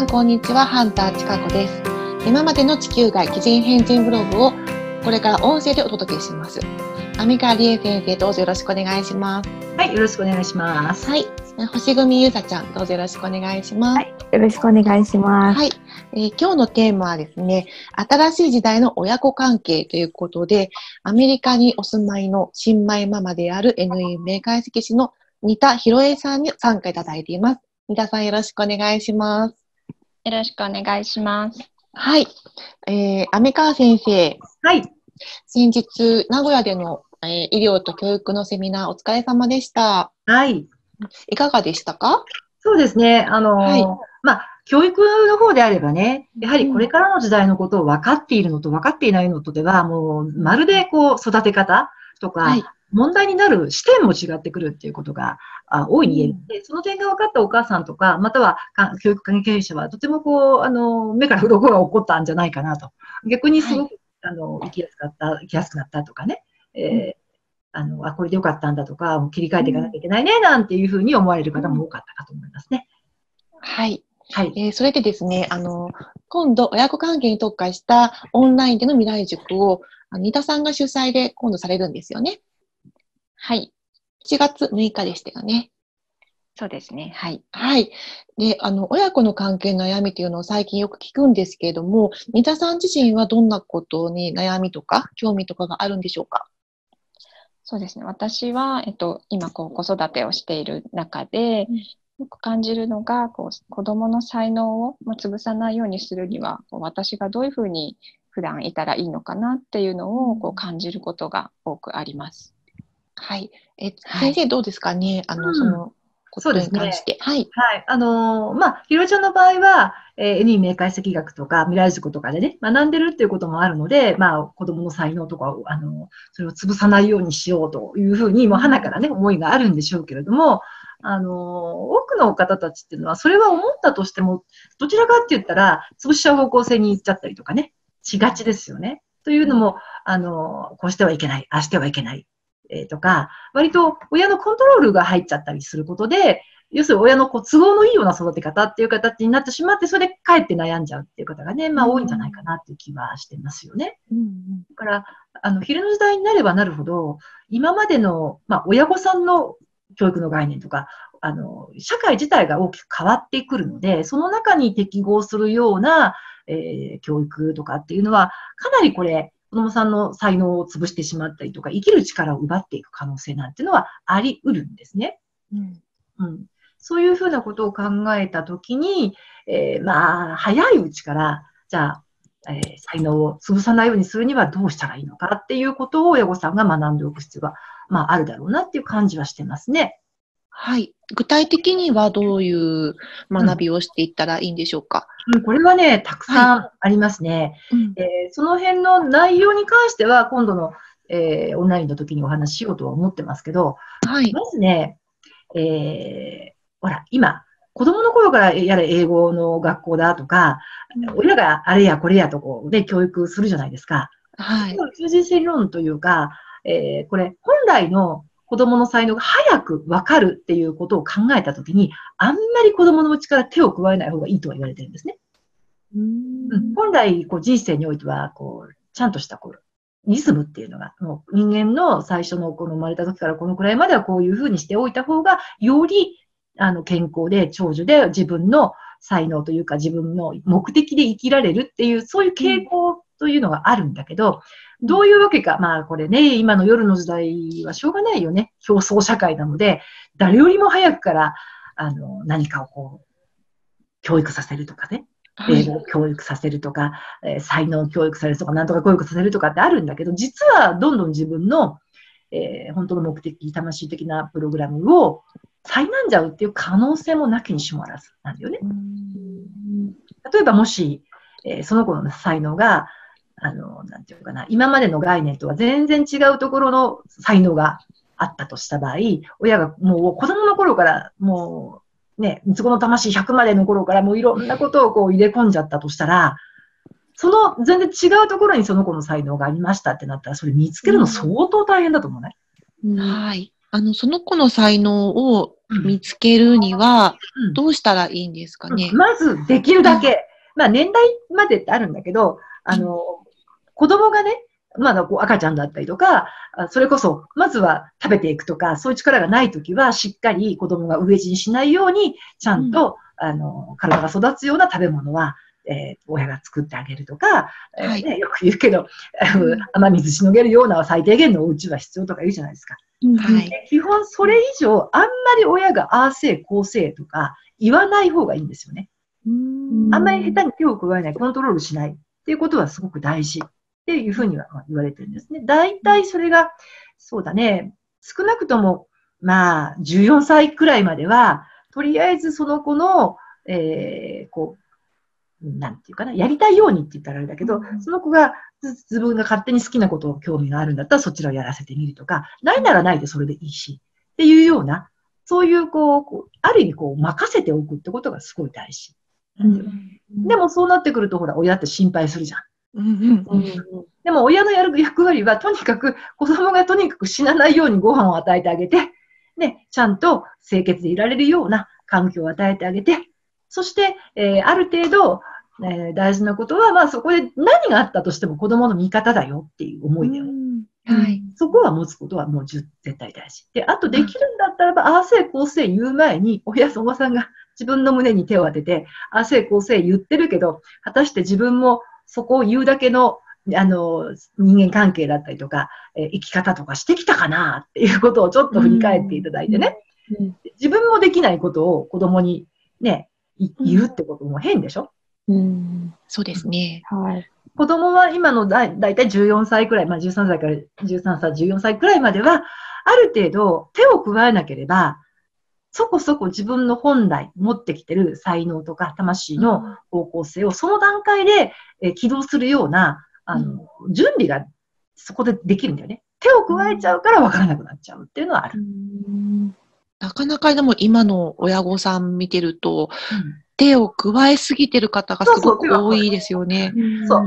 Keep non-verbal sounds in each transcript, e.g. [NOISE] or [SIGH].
さん、こんにちは。ハンターちかこです。今までの地球外奇人変人ブログをこれから音声でお届けします。アミカリエ先生、どうぞよろしくお願いします。はい、よろしくお願いします。はい。星組ゆうさちゃん、どうぞよろしくお願いします。はいよろしくお願いします。はい、えー今日のテーマはですね、新しい時代の親子関係ということで、アメリカにお住まいの新米ママである NE 名解析師の新田博恵さんに参加いただいています。新田さんよろしくお願いします。よろしくお願いします。はい。えー、ア川先生、はい、先日、名古屋での、えー医療と教育のセミナーお疲れ様でした。はい、いかがでしたか？そうですね。あのーはいまあ、教育の方であればね、やはりこれからの時代のことを分かっているのと分かっていないのとでは、もう、まるでこう、育て方とか、はい。問題になる視点も違ってくるっていうことがあ大いに言える。で、その点が分かったお母さんとか、またはか教育関係者は、とてもこう、あの、目から鱗が起こったんじゃないかなと。逆にすごく、あの、生きやすかった、生きやすくなったとかね。えーあの、あ、これでよかったんだとか、もう切り替えていかなきゃいけないね、なんていうふうに思われる方も多かったかと思いますね。はい。はい。えーそれでですね、あの、今度、親子関係に特化したオンラインでの未来塾を、あの、新田さんが主催で今度されるんですよね。はい。7月6日でしたよね。そうですね。はい。はい。で、あの、親子の関係の悩みというのを最近よく聞くんですけれども、新田さん自身はどんなことに悩みとか、興味とかがあるんでしょうか？そうですね。私は、えっと、今、こう、子育てをしている中でうん、よく感じるのが、こう、子供の才能をまあ潰さないようにするには、こう私がどういうふうに普段いたらいいのかなっていうのを、こう、感じることが多くあります。はい。え、はい先生どうですか？ねあの、うんそのことにそうですね関して。はい。はい。あのーまあ、ひろちゃんの場合は、えー、NE 明解析学とか未来塾とかでね、学んでるっていうこともあるので、まあ、子供の才能とかを、あのーそれを潰さないようにしようというふうに、もう花からね、思いがあるんでしょうけれども、あのー多くの方たちっていうのは、それは思ったとしても、どちらかって言ったら、潰しちゃう方向性に行っちゃったりとかね、しがちですよね。というのも、あのーこうしてはいけない、ああしてはいけない、えーとか、割と親のコントロールが入っちゃったりすることで、要するに親のこう都合のいいような育て方っていう形になってしまって、それでかえって悩んじゃうっていう方がね、まあ多いんじゃないかなっていう気はしてますよね。うんだから、あの、昼の時代になればなるほど、今までの、まあ親御さんの教育の概念とか、あの、社会自体が大きく変わってくるので、その中に適合するような、えー教育とかっていうのは、かなりこれ、子供さんの才能を潰してしまったりとか、生きる力を奪っていく可能性なんていうのはあり得るんですね。うんうん、そういうふうなことを考えたときに、えーまあ、早いうちから、じゃあ、えー才能を潰さないようにするにはどうしたらいいのかっていうことを親御さんが学んでおく必要が、まあ、あるだろうなっていう感じはしてますね。はい。具体的にはどういう学びをしていったらいいんでしょうか、うん、これはね、たくさんありますね。うんえーその辺の内容に関しては、今度の、えーオンラインの時にお話ししようとは思ってますけど、はい。まずね、えーほら、今、子供の頃からやれ英語の学校だとか、親があれやこれやとこう、ね、教育するじゃないですか。はい。通人性理論というか、えーこれ、本来の子供の才能が早くわかるっていうことを考えたときに、あんまり子供のうちから手を加えない方がいいとは言われてるんですね。うん、本来、こう人生においては、こう、ちゃんとした、こう、リズムっていうのが、もう人間の最初のこの生まれた時からこのくらいまではこういうふうにしておいた方が、より、あの、健康で長寿で自分の才能というか自分の目的で生きられるっていう、そういう傾向というのがあるんだけど、どういうわけか、まあこれね、今の夜の時代はしょうがないよね。競争社会なので、誰よりも早くから、あの、何かをこう、教育させるとかね。はい。英語を教育させるとか、えー才能を教育させるとか、なんとか教育させるとかってあるんだけど、実はどんどん自分の、えー本当の目的、魂的なプログラムを災難じゃうっていう可能性もなきにしもあらずなんだよね。うん例えばもし、えーその子の才能が、あの、なんていうのかな、今までの概念とは全然違うところの才能があったとした場合、親がもう子供の頃からもうね、三つ子の魂100までの頃からもういろんなことをこう入れ込んじゃったとしたら、その全然違うところにその子の才能がありましたってなったら、それ見つけるの相当大変だと思うね。はい。あの、その子の才能を見つけるにはうんどうしたらいいんですかね？まず、できるだけ、まあ、年代までってあるんだけど、あの、子供がね、まだこう赤ちゃんだったりとか、あそれこそ、まずは食べていくとか、そういう力がないときは、しっかり子供が飢え死にしないように、ちゃんと、あの、体が育つような食べ物は、えー親が作ってあげるとか、えーはいね、よく言うけど、あの [LAUGHS] 雨水しのげるような最低限のお家は必要とか言うじゃないですか。はい。で基本それ以上、あんまり親がああせい、こうせいとか言わない方がいいんですよね。あんまり下手に手を加えない、コントロールしないっていうことはすごく大事っていうふうにはまあ言われてるんですね。大体それが、そうだね、少なくとも、まあ、14歳くらいまでは、とりあえずその子の、えーこう、なんていうかな、やりたいようにって言ったらあれだけど、その子がず自分が勝手に好きなことを興味があるんだったらそちらをやらせてみるとか、ないならないでそれでいいし、っていうような、そういうこう、こうある意味こう任せておくってことがすごい大事。でもそうなってくるとほら、親って心配するじゃん。うんうんうんでも親のやる役割はとにかく子供がとにかく死なないようにご飯を与えてあげて、ね、ちゃんと清潔でいられるような環境を与えてあげて、そして、えーある程度、えー大事なことは、まあそこで何があったとしても子供の味方だよっていう思いだよね。はい。そこは持つことはもう絶対大事。で、あとできるんだったらば、ああせいこうせい言う前に、親、おばさんが自分の胸に手を当てて、ああせいこうせい言ってるけど、果たして自分もそこを言うだけの、あの、人間関係だったりとか、えー生き方とかしてきたかなっていうことをちょっと振り返っていただいてね。自分もできないことを子供にね、い言うってことも変でしょ？うん。そうですね。はい。子供は今のだだいたい14歳くらい、まあ13歳から13歳、14歳くらいまでは、ある程度手を加えなければ、そこそこ自分の本来持ってきてる才能とか魂の方向性をその段階で、えー起動するような、あの、準備がそこでできるんだよね。手を加えちゃうから分からなくなっちゃうっていうのはある。なかなかでも今の親御さん見てると、手を加えすぎてる方がすごく多いですよね。そう。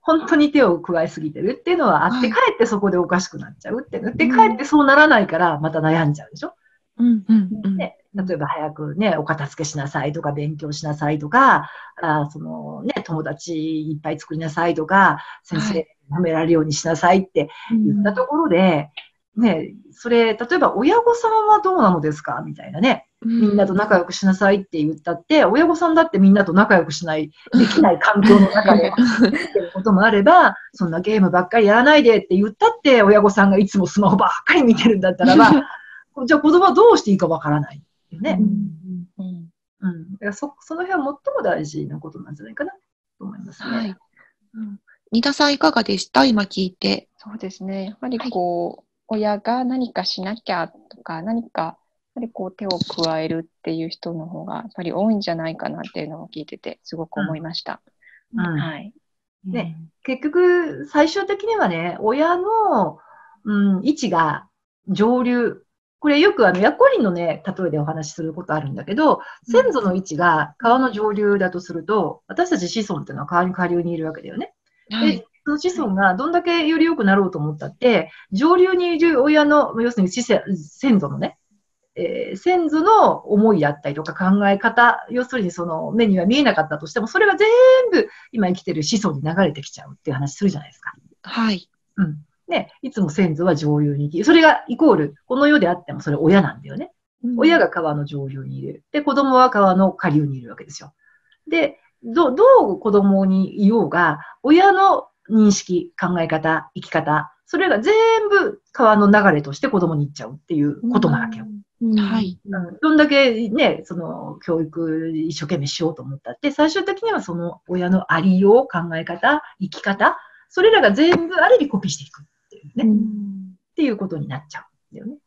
本当に手を加えすぎてるっていうのはあって、はい。かえってそこでおかしくなっちゃうっていうの。で、かえってそうならないからまた悩んじゃうでしょうんうんうん。ね、例えば早くね、お片付けしなさいとか、勉強しなさいとか、あそのね、友達いっぱい作りなさいとか、先生褒められるようにしなさいって言ったところで、ね、それ、例えば親御さんはどうなのですか？みたいなね。みんなと仲良くしなさいって言ったって、親御さんだってみんなと仲良くしない、できない環境の中で [LAUGHS] 生きてることもあれば、そんなゲームばっかりやらないでって言ったって、親御さんがいつもスマホばっかり見てるんだったらば、[LAUGHS] じゃあ子供はどうしていいかわからないね。うんうん。だからそ、その辺は最も大事なことなんじゃないかなと思いますね。はい。うん新田さんいかがでした？今聞いて。そうですね。やっぱりこう、親が何かしなきゃとか、何か、やっぱりこう手を加えるっていう人の方がやっぱり多いんじゃないかなっていうのを聞いてて、すごく思いました。うんはい。ね結局、最終的にはね、親の、うん、位置が上流。これよくあの、ヤコリンのね、例えでお話しすることあるんだけど、先祖の位置が川の上流だとすると、私たち子孫っていうのは川に下流にいるわけだよね。はいで、その子孫がどんだけより良くなろうと思ったって、上流にいる親の、要するに先祖のね、えー先祖の思いだったりとか考え方、要するにその目には見えなかったとしても、それが全部今生きてる子孫に流れてきちゃうっていう話するじゃないですか。はい。うん。ね、いつも先祖は上流にいて、それがイコール、この世であってもそれ親なんだよね。親が川の上流にいる。で、子供は川の下流にいるわけですよ。で、どどう子供にいようが、親の認識、考え方、生き方、それが全部川の流れとして子供に行っちゃうっていうことなわけよ。はい。うんどんだけね、その教育一生懸命しようと思ったって、最終的にはその親のありよう、考え方、生き方、それらが全部ある意味コピーしていくっていうね。っていうことになっちゃうんだよね。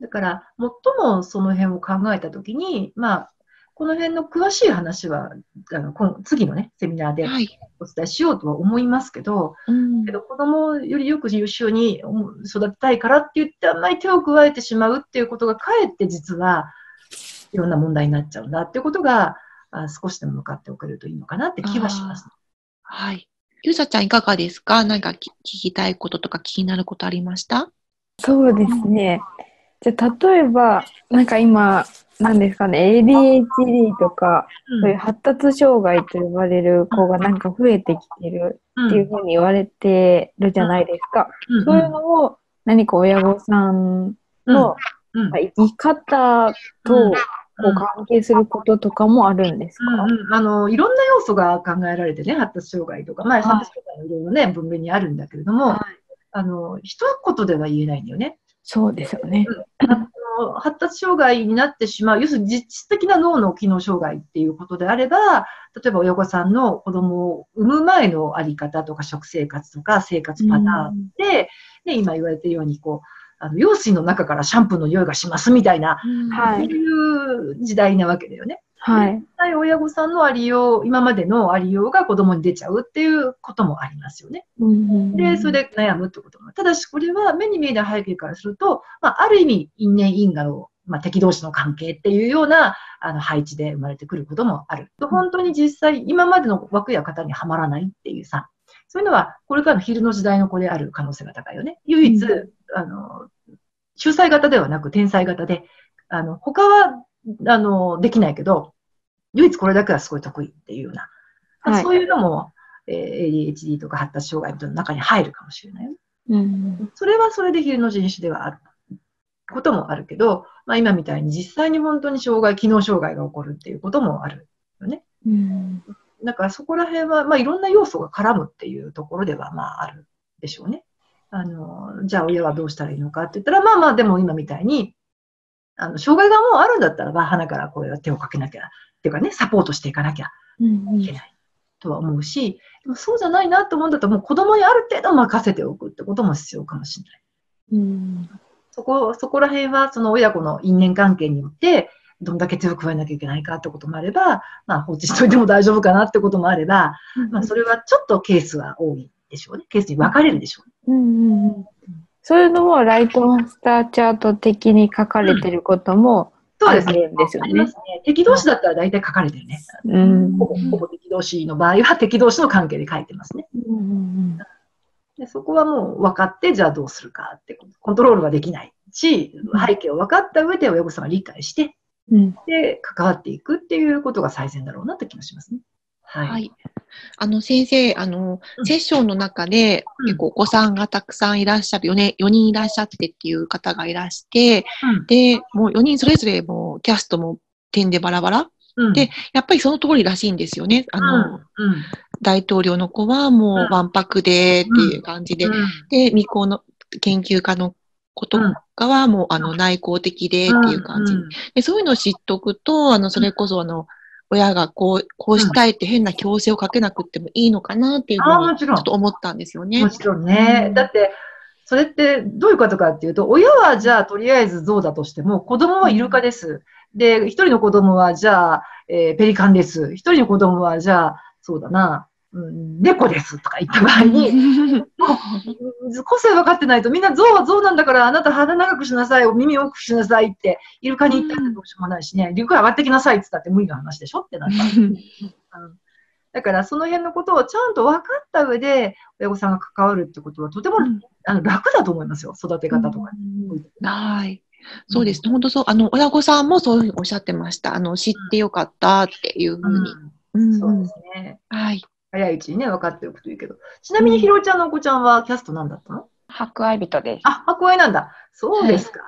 だから、最もその辺を考えたときに、まあ、この辺の詳しい話は、あの今次のね、セミナーではい。お伝えしようとは思いますけど、うんけど子供よりよく優秀に育てたいからって言ってあんまり手を加えてしまうっていうことがかえって実はいろんな問題になっちゃうんだっていうことがあ少しでも分かっておけるといいのかなって気はします。はい。ゆうさちゃんいかがですか？何かき聞きたいこととか気になることありました？そうですね。じゃあ例えば、なんか今、なんですかね、ADHD とか、そういう発達障害と呼ばれる子がなんか増えてきてるっていうふうに言われてるじゃないですか。うん。そういうのを何か親御さんの、うん。まあ生き方とこう関係することとかもあるんですか、うんうん、あのいろんな要素が考えられてね、発達障害とか、まあ、い。発達障害のいろいろね、分類にあるんだけれども、はい。あの一言では言えないんだよね。そうですよね。あの発達障害になってしまう、要するに実質的な脳の機能障害っていうことであれば、例えば親御さんの子供を産む前のあり方とか食生活とか生活パターンで、ね、今言われているようにこうあの、用水の中からシャンプーの匂いがしますみたいな、そうはい。いう時代なわけだよね。はい。実際親御さんのありよう、今までのありようが子供に出ちゃうっていうこともありますよね。で、それで悩むってことも。ただし、これは目に見えない背景からすると、まあ、ある意味、因縁因果の、まあ、敵同士の関係っていうようなあの配置で生まれてくることもある。本当に実際、今までの枠や型にはまらないっていうさ、そういうのは、これからの昼の時代の子である可能性が高いよね。唯一、うあの、秀才型ではなく天才型で、あの、他は、あの、できないけど、唯一これだけはすごい得意っていうような、はいそういうのも、えー ADHD とか発達障害の中に入るかもしれないよね。うん。それはそれで昼の人種ではあることもあるけど、まあ、今みたいに実際に本当に障害、機能障害が起こるっていうこともある。だからそこら辺は、まあ、いろんな要素が絡むっていうところでは、まあ、あるでしょうね。あの、じゃあ親はどうしたらいいのかって言ったら、まあまあ、でも今みたいに、あの、障害がもうあるんだったらば、鼻からこれは手をかけなきゃ、っていうかね、サポートしていかなきゃうんいけないとは思うし、でもそうじゃないなと思うんだったら、もう子供にある程度任せておくってことも必要かもしれない。うん。そこ、そこら辺は、その親子の因縁関係によって、どんだけ手を加えなきゃいけないかってこともあれば、まあ放置しといても大丈夫かなってこともあれば、まあそれはちょっとケースは多いでしょうね。ケースに分かれるでしょうね。うんうんうんそういうのもライトマスターチャート的に書かれてることもそうですね。んですよねあります。ね。敵同士だったら大体書かれてるね。うんほぼ、ほぼ敵同士の場合は敵同士の関係で書いてますね。うんうんでそこはもう分かって、じゃあどうするかって、コントロールはできないし、背景を分かった上で親御さんが理解して、うんで、関わっていくっていうことが最善だろうなって気がしますね。はい。はい。あの、先生、あの、うん。セッションの中で、うん。結構お子さんがたくさんいらっしゃる、4, 年4人いらっしゃってっていう方がいらして、うん。で、もう4人それぞれもうキャストも点でバラバラ。うん。でやっぱりその通りらしいんですよね。あの、うん。大統領の子はもうわん。ぱくでっていう感じで、うん。で、未婚の研究家の子とかはもうあの内向的でっていう感じ。でそういうのを知っとくと、あの、それこそあの、親がこう、こうしたいって変な強制をかけなくってもいいのかなっていうふうに、ちあーもちろんょっと思ったんですよねも。ちろんね。うんだって、それってどういうことかっていうと、親はじゃあとりあえず象だとしても、子供はイルカです。で、一人の子供はじゃあ、えーペリカンです。一人の子供はじゃあ、そうだな、うん、猫ですとか言った場合に、個性分かってないと、みんな象は象なんだから、あなた鼻長くしなさい、耳大きくしなさいって、イルカに言ったってどうしようもないしね、イルカ上がってきなさいって言ったって無理な話でしょってなった。うんだから、その辺のことをちゃんと分かった上で、親御さんが関わるってことは、とても、あの楽だと思いますよ、育て方とか。はい。そうですね。本当そう。あの、親御さんもそういうふうにおっしゃってました。あの、知ってよかったっていうふうに。うんうんそうですね。はい。早いうちにね、分かっておくといいけど。ちなみに、ひろいちゃんのお子ちゃんはキャストなんだったの？博愛人です。あ、白愛なんだ。そうですか。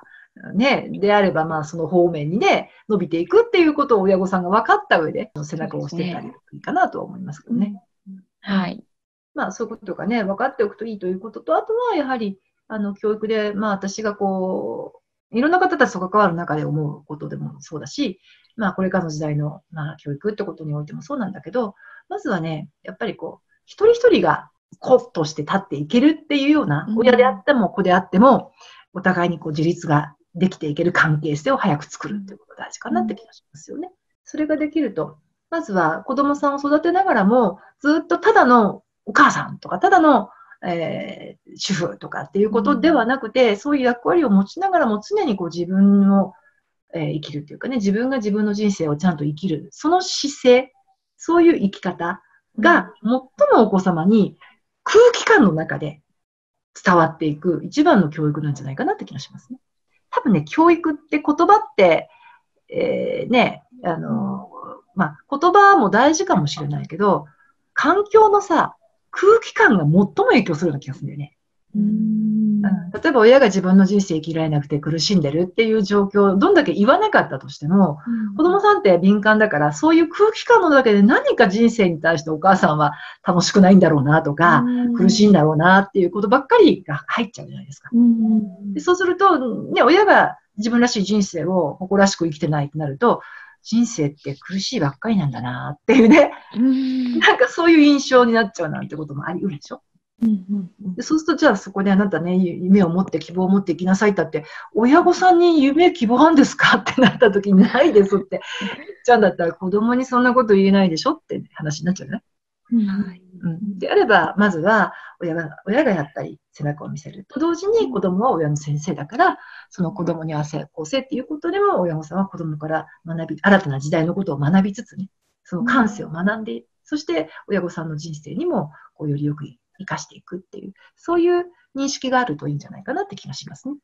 ね、であれば、まあ、その方面にね、伸びていくっていうことを親御さんが分かった上で、背中を押してたらいいかなとは思いますけどね。はい。まあ、そういうことがね、分かっておくといいということと、あとはやはり、あの、教育で、まあ、私がこう、いろんな方たちと関わる中で思うことでもそうだし、まあ、これからの時代の、まあ、教育ってことにおいてもそうなんだけど、まずはね、やっぱりこう、一人一人が子として立っていけるっていうような、うん親であっても子であっても、お互いにこう自立ができていける関係性を早く作るっていうことが大事かなって気がしますよね。それができると、まずは子供さんを育てながらも、ずっとただのお母さんとか、ただの、えー主婦とかっていうことではなくて、そういう役割を持ちながらも常にこう自分を、えー生きるっていうかね、自分が自分の人生をちゃんと生きる、その姿勢、そういう生き方が最もお子様に空気感の中で伝わっていく一番の教育なんじゃないかなって気がしますね。多分ね、教育って言葉って、えーね、あの、まあ、言葉も大事かもしれないけど、環境のさ、空気感が最も影響するような気がするんだよね。うん。例えば親が自分の人生生きられなくて苦しんでるっていう状況をどんだけ言わなかったとしても、子供さんって敏感だから、そういう空気感のだけで何か人生に対してお母さんは楽しくないんだろうなとか、苦しいんだろうなっていうことばっかりが入っちゃうじゃないですか。うん。でそうすると、ね、親が自分らしい人生を誇らしく生きてないってなると、人生って苦しいばっかりなんだなっていうね、うん。なんかそういう印象になっちゃうなんてこともあり得るでしょ？でそうすると、じゃあそこであなたね、夢を持って希望を持って生きなさいってって、親御さんに夢、希望あるんですか？ってなった時にないですって。言っちゃうんだったら子供にそんなこと言えないでしょ？って話になっちゃうね。はいうん、であれば、まずは親が親がやったり背中を見せると。同時に子供は親の先生だから、その子供に合わせ、こうせっていうことでも親御さんは子供から学び、新たな時代のことを学びつつね、その感性を学んで、そして親御さんの人生にもこうよりよく生かしていくっていう、そういう認識があるといいんじゃないかなって気がしますね。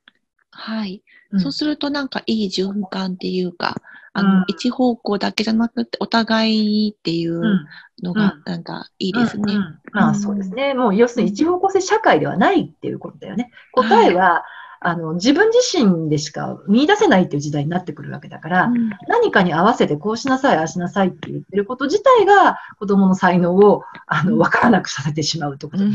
はい。うん。そうするとなんかいい循環っていうか、あうん。の、一方向だけじゃなくて、お互いにっていううん。のがうん、なんかいいですね。うん。うん。まあそうですね。もう要するに一方向性社会ではないっていうことだよね。答えは、あの自分自身でしか見出せないっていう時代になってくるわけだから、何かに合わせてこうしなさい、ああしなさいって言ってること自体が子供の才能をあの分からなくさせてしまうってことうだん。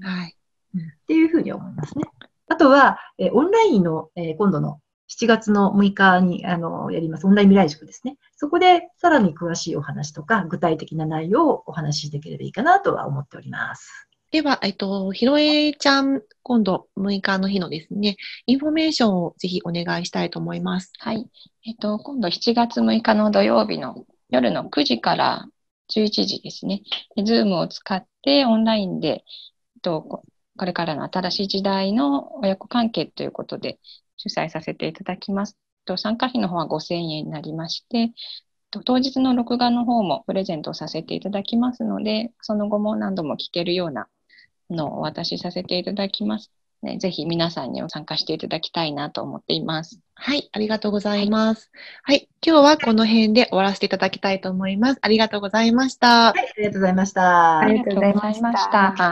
はい。っていうふうに思いますね。あとは、えーオンラインの、えー今度の7月の6日にあのやりますオンライン未来塾ですね。そこでさらに詳しいお話とか具体的な内容をお話しできればいいかなとは思っております。では、えっと、ひろえちゃん、今度6日の日のですね、インフォメーションをぜひお願いしたいと思います。はい。えっと、今度7月6日の土曜日の夜の9時から11時ですね。で Zoom を使ってオンラインで、えっと、ここれからの新しい時代の親子関係ということで主催させていただきます。と参加費の方は5000円になりまして、えっと当日の録画の方もプレゼントさせていただきますので、その後も何度も聞けるようなのをお渡しさせていただきます。ね、ぜひ皆さんにも参加していただきたいなと思っています。はい、ありがとうございます。はい、今日はこの辺で終わらせていただきたいと思います。ありがとうございました。はい、ありがとうございました。ありがとうございましたありがとうございました